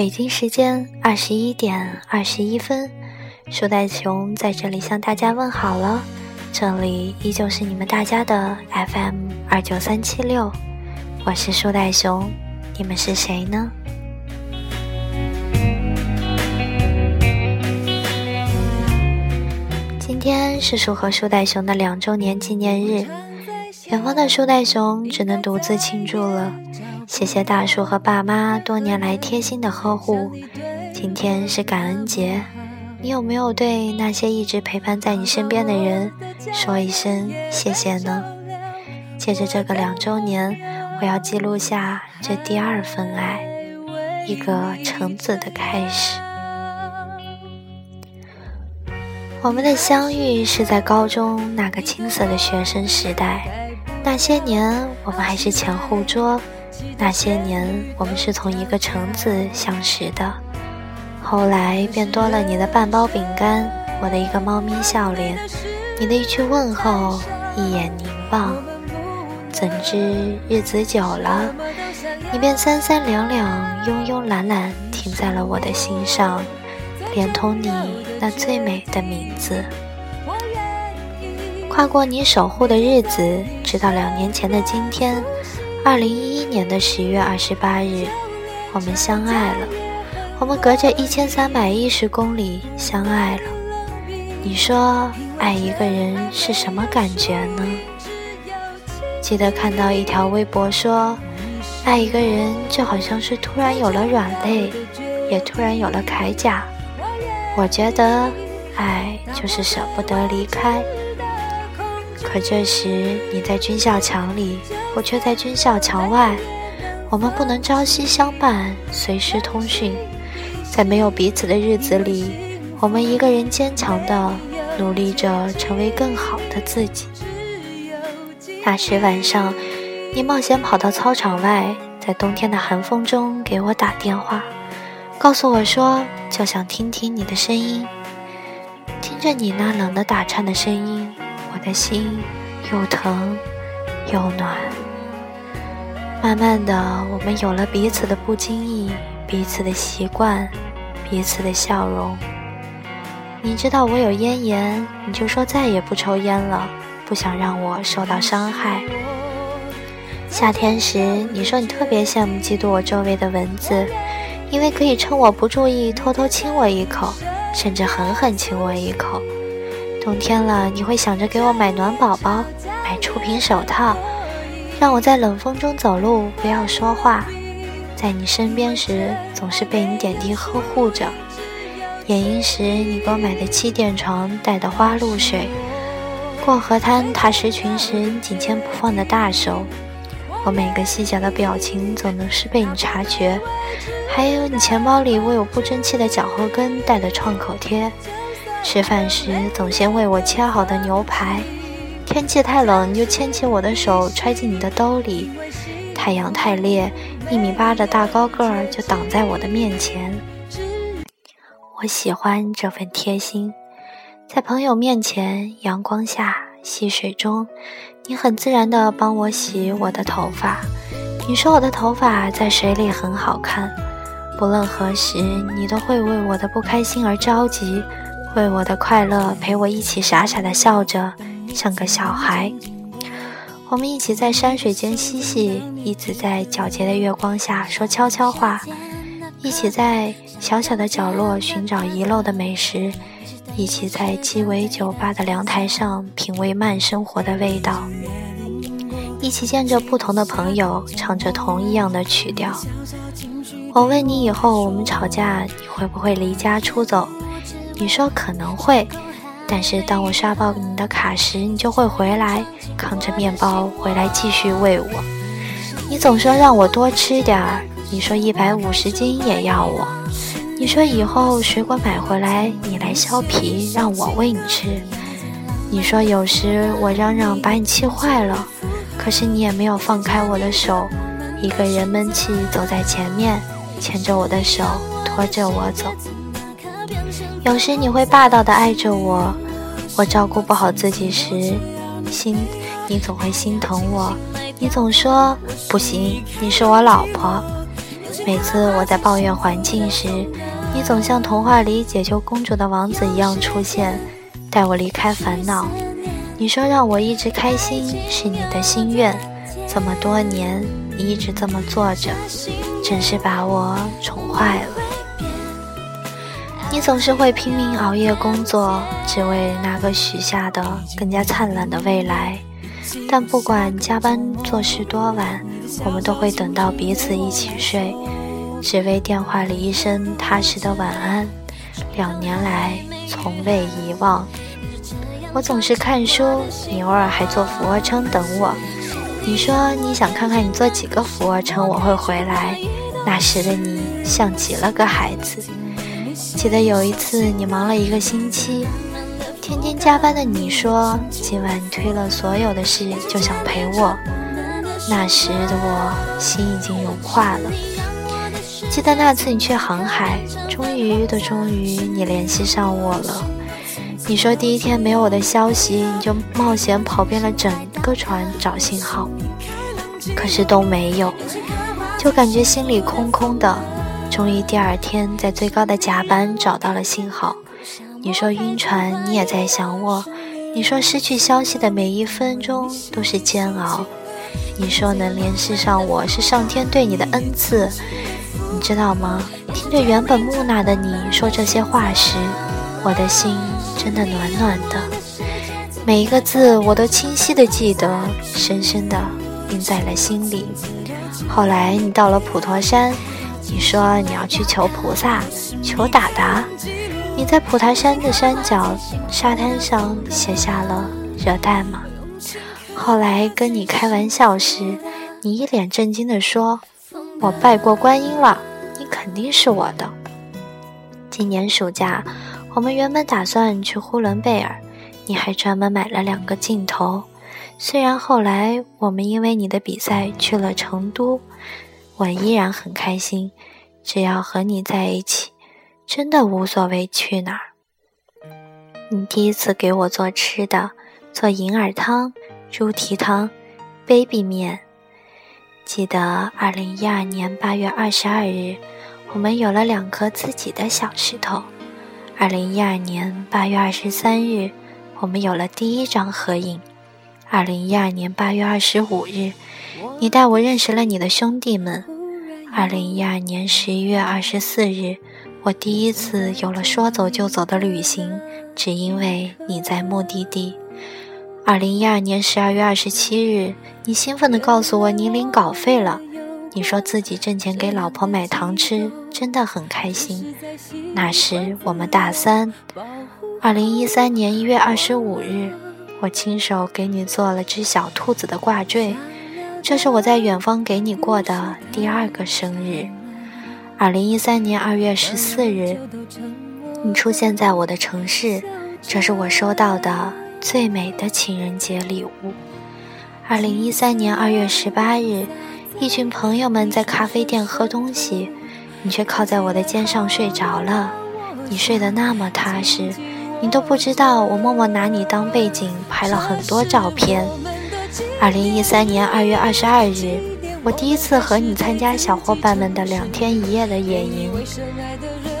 北京时间二十一点二十一分，树袋熊在这里向大家问好了。这里依旧是你们大家的 FM 二九三七六，我是树袋熊，你们是谁呢？今天是树和树袋熊的两周年纪念日，远方的树袋熊只能独自庆祝了。谢谢大树和爸妈多年来贴心的呵护。今天是感恩节，你有没有对那些一直陪伴在你身边的人说一声谢谢呢？借着这个两周年，我要记录下这第二份爱，一个橙子的开始。我们的相遇是在高中那个青涩的学生时代，那些年我们还是前后桌。那些年，我们是从一个橙子相识的，后来便多了你的半包饼干，我的一个猫咪笑脸，你的一句问候，一眼凝望。怎知日子久了，你便三三两两、慵慵懒懒停在了我的心上，连同你那最美的名字。跨过你守护的日子，直到两年前的今天。二零一一年的十月二十八日，我们相爱了。我们隔着一千三百一十公里相爱了。你说爱一个人是什么感觉呢？记得看到一条微博说，爱一个人就好像是突然有了软肋，也突然有了铠甲。我觉得爱就是舍不得离开。可这时你在军校墙里。我却在军校墙外，我们不能朝夕相伴，随时通讯。在没有彼此的日子里，我们一个人坚强的努力着，成为更好的自己。那时晚上，你冒险跑到操场外，在冬天的寒风中给我打电话，告诉我说就想听听你的声音。听着你那冷的打颤的声音，的心又疼。又暖。慢慢的，我们有了彼此的不经意，彼此的习惯，彼此的笑容。你知道我有咽炎，你就说再也不抽烟了，不想让我受到伤害。夏天时，你说你特别羡慕、嫉妒我周围的蚊子，因为可以趁我不注意偷偷亲我一口，甚至狠狠亲我一口。冬天了，你会想着给我买暖宝宝。买触屏手套，让我在冷风中走路，不要说话。在你身边时，总是被你点滴呵护着。野营时，你给我买的气垫床，带的花露水；过河滩踏石群时，你紧牵不放的大手。我每个细小的表情，总能是被你察觉。还有你钱包里为我不争气的脚后跟带的创口贴。吃饭时，总先为我切好的牛排。天气太冷，就牵起我的手揣进你的兜里；太阳太烈，一米八的大高个儿就挡在我的面前。我喜欢这份贴心，在朋友面前，阳光下，溪水中，你很自然地帮我洗我的头发。你说我的头发在水里很好看。不论何时，你都会为我的不开心而着急，为我的快乐陪我一起傻傻的笑着。像个小孩，我们一起在山水间嬉戏，一起在皎洁的月光下说悄悄话，一起在小小的角落寻找遗漏的美食，一起在鸡尾酒吧的凉台上品味慢生活的味道，一起见着不同的朋友唱着同一样的曲调。我问你以后我们吵架你会不会离家出走？你说可能会。但是当我刷爆你的卡时，你就会回来，扛着面包回来继续喂我。你总说让我多吃点儿，你说一百五十斤也要我。你说以后水果买回来你来削皮，让我喂你吃。你说有时我嚷嚷把你气坏了，可是你也没有放开我的手，一个人闷气走在前面，牵着我的手，拖着我走。有时你会霸道的爱着我，我照顾不好自己时，心你总会心疼我。你总说不行，你是我老婆。每次我在抱怨环境时，你总像童话里解救公主的王子一样出现，带我离开烦恼。你说让我一直开心是你的心愿，这么多年你一直这么做着，真是把我宠坏了。你总是会拼命熬夜工作，只为那个许下的更加灿烂的未来。但不管加班做事多晚，我们都会等到彼此一起睡，只为电话里一声踏实的晚安。两年来从未遗忘。我总是看书，你偶尔还做俯卧撑等我。你说你想看看你做几个俯卧撑我会回来，那时的你像极了个孩子。记得有一次，你忙了一个星期，天天加班的你说，今晚推了所有的事，就想陪我。那时的我心已经融化了。记得那次你去航海，终于的终于，你联系上我了。你说第一天没有我的消息，你就冒险跑遍了整个船找信号，可是都没有，就感觉心里空空的。终于第二天，在最高的甲板找到了信号。你说晕船，你也在想我。你说失去消息的每一分钟都是煎熬。你说能联系上我是上天对你的恩赐。你知道吗？听着原本木讷的你说这些话时，我的心真的暖暖的。每一个字我都清晰的记得，深深的印在了心里。后来你到了普陀山。你说你要去求菩萨，求达达。你在普陀山的山脚沙滩上写下了热带吗？后来跟你开玩笑时，你一脸震惊地说：“我拜过观音了，你肯定是我的。”今年暑假，我们原本打算去呼伦贝尔，你还专门买了两个镜头。虽然后来我们因为你的比赛去了成都。我依然很开心，只要和你在一起，真的无所谓去哪儿。你第一次给我做吃的，做银耳汤、猪蹄汤、baby 面。记得二零一二年八月二十二日，我们有了两颗自己的小石头。二零一二年八月二十三日，我们有了第一张合影。二零一二年八月二十五日。你带我认识了你的兄弟们。二零一二年十一月二十四日，我第一次有了说走就走的旅行，只因为你在目的地。二零一二年十二月二十七日，你兴奋地告诉我你领稿费了。你说自己挣钱给老婆买糖吃，真的很开心。那时我们大三。二零一三年一月二十五日，我亲手给你做了只小兔子的挂坠。这是我在远方给你过的第二个生日，二零一三年二月十四日，你出现在我的城市，这是我收到的最美的情人节礼物。二零一三年二月十八日，一群朋友们在咖啡店喝东西，你却靠在我的肩上睡着了。你睡得那么踏实，你都不知道我默默拿你当背景拍了很多照片。二零一三年二月二十二日，我第一次和你参加小伙伴们的两天一夜的野营。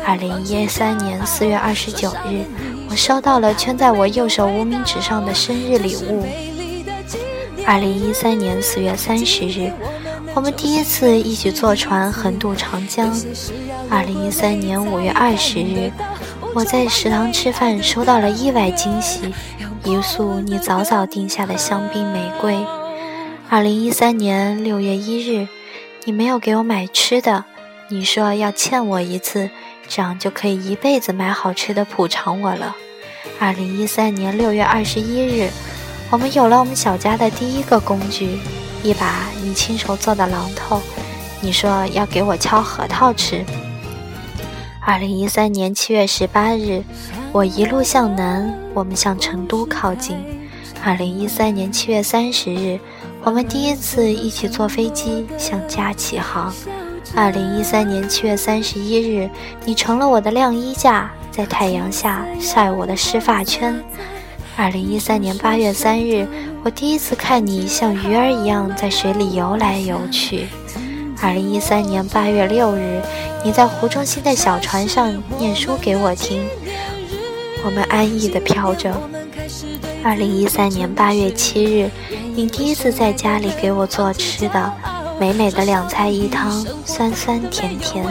二零一三年四月二十九日，我收到了圈在我右手无名指上的生日礼物。二零一三年四月三十日，我们第一次一起坐船横渡长江。二零一三年五月二十日，我在食堂吃饭，收到了意外惊喜。一束你早早定下的香槟玫瑰。二零一三年六月一日，你没有给我买吃的，你说要欠我一次，这样就可以一辈子买好吃的补偿我了。二零一三年六月二十一日，我们有了我们小家的第一个工具，一把你亲手做的榔头，你说要给我敲核桃吃。二零一三年七月十八日。我一路向南，我们向成都靠近。二零一三年七月三十日，我们第一次一起坐飞机向家起航。二零一三年七月三十一日，你成了我的晾衣架，在太阳下晒我的湿发圈。二零一三年八月三日，我第一次看你像鱼儿一样在水里游来游去。二零一三年八月六日，你在湖中心的小船上念书给我听，我们安逸地飘着。二零一三年八月七日，你第一次在家里给我做吃的，美美的两菜一汤，酸酸甜甜。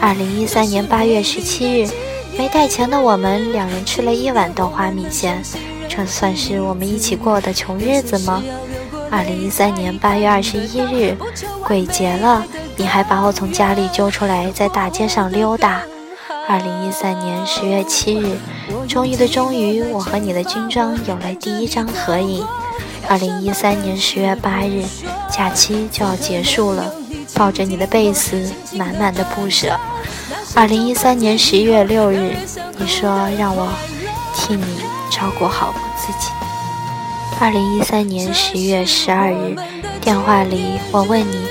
二零一三年八月十七日，没带钱的我们两人吃了一碗豆花米线，这算是我们一起过的穷日子吗？二零一三年八月二十一日，鬼节了，你还把我从家里揪出来，在大街上溜达。二零一三年十月七日，终于的终于，我和你的军装有了第一张合影。二零一三年十月八日，假期就要结束了，抱着你的贝斯，满满的不舍。二零一三年十一月六日，你说让我替你照顾好我自己。二零一三年十月十二日，电话里我问你，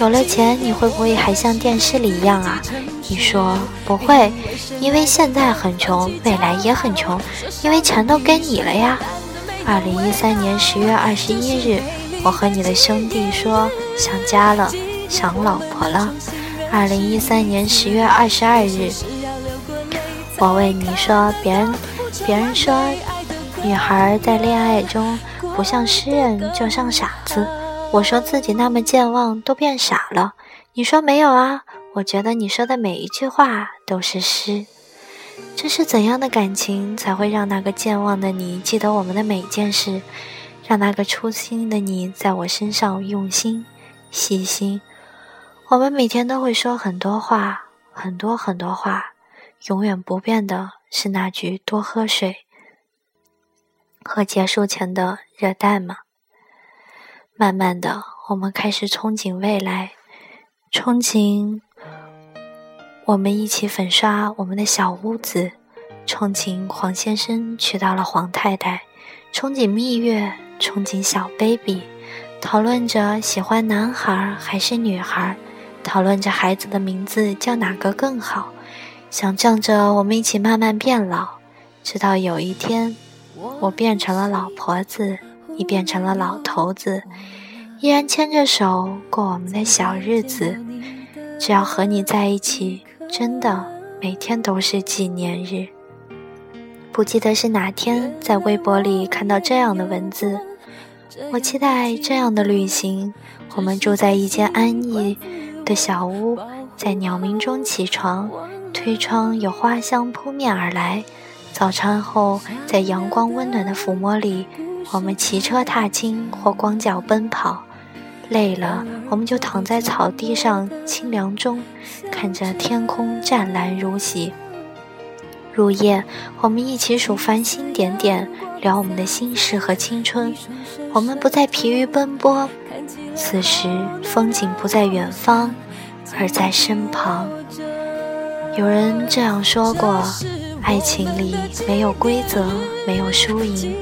有了钱你会不会还像电视里一样啊？你说不会，因为现在很穷，未来也很穷，因为钱都给你了呀。二零一三年十月二十一日，我和你的兄弟说想家了，想老婆了。二零一三年十月二十二日，我问你说别人，别人说。女孩在恋爱中不像诗人，就像傻子。我说自己那么健忘，都变傻了。你说没有啊？我觉得你说的每一句话都是诗。这是怎样的感情才会让那个健忘的你记得我们的每件事，让那个初心的你在我身上用心细心？我们每天都会说很多话，很多很多话，永远不变的是那句多喝水。和结束前的热带吗？慢慢的，我们开始憧憬未来，憧憬我们一起粉刷我们的小屋子，憧憬黄先生娶到了黄太太，憧憬蜜月，憧憬小 baby，讨论着喜欢男孩还是女孩，讨论着孩子的名字叫哪个更好，想象着我们一起慢慢变老，直到有一天。我变成了老婆子，你变成了老头子，依然牵着手过我们的小日子。只要和你在一起，真的每天都是纪念日。不记得是哪天在微博里看到这样的文字。我期待这样的旅行：我们住在一间安逸的小屋，在鸟鸣中起床，推窗有花香扑面而来。早餐后，在阳光温暖的抚摸里，我们骑车踏青或光脚奔跑。累了，我们就躺在草地上清凉中，看着天空湛蓝如洗。入夜，我们一起数繁星点点，聊我们的心事和青春。我们不再疲于奔波，此时风景不在远方，而在身旁。有人这样说过。爱情里没有规则，没有输赢，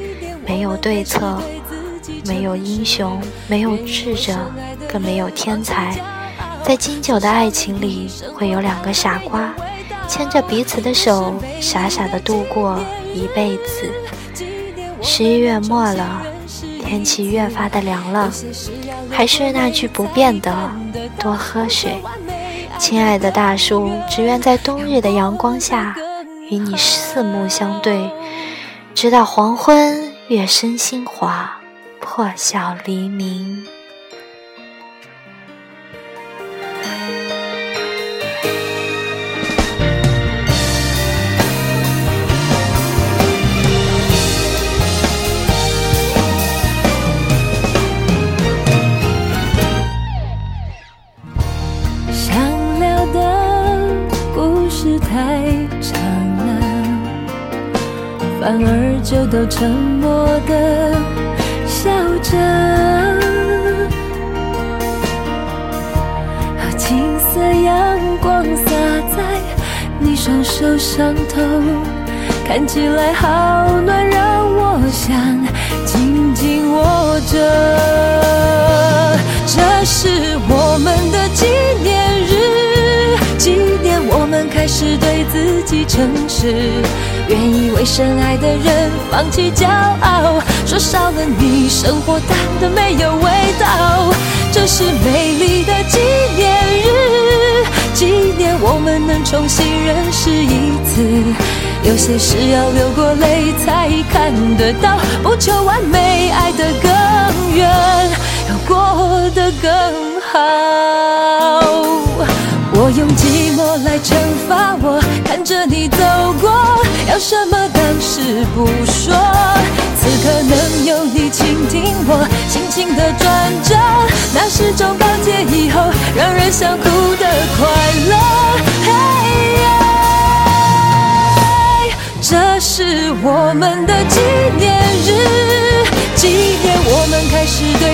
没有对策，没有英雄，没有智者，更没有天才。在经久的爱情里，会有两个傻瓜，牵着彼此的手，傻傻的度过一辈子。十一月末了，天气越发的凉了，还是那句不变的：多喝水。亲爱的大树，只愿在冬日的阳光下。与你四目相对，直到黄昏，月升星华，破晓黎明。反而就都沉默的笑着，和金色阳光洒在你双手上头，看起来好暖，让我想紧紧握着。这是我们的纪念日，纪念我们开始对自己诚实。愿意为深爱的人放弃骄傲，说少了你，生活淡的没有味道。这是美丽的纪念日，纪念我们能重新认识一次。有些事要流过泪才看得到，不求完美，爱得更远，要过得更好。我用寂寞来惩罚我，看着你走过，要什么当时不说。此刻能有你倾听我心情的转折，那是种告诫以后让人想哭的快乐。嘿这是我们的纪念日，纪念我们开始对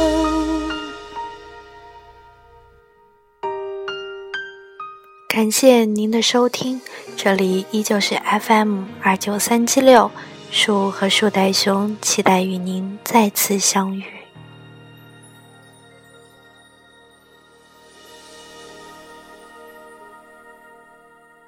感谢您的收听，这里依旧是 FM 二九三七六，树和树袋熊期待与您再次相遇。